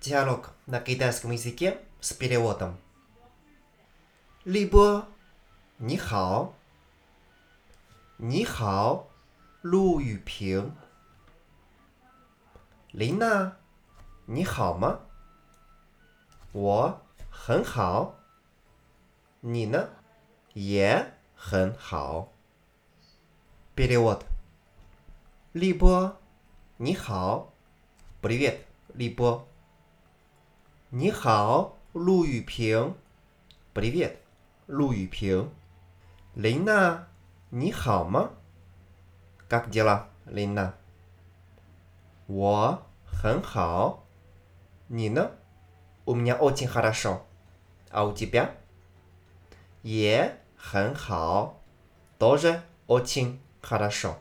диалог на китайском языке с переводом. Либо Нихао. Нихао. Лу Юпин. Лина. Нихао Во. Хэнхао. Нина. Е. Хэнхао. Перевод. Либо Нихао. Привет. Либо 你好，陆雨平。Привет, 陆雨平。琳娜，你好吗？Как дела, Лина？我很好。你呢？У меня очень хорошо. А у тебя？也很好。Тоже очень хорошо.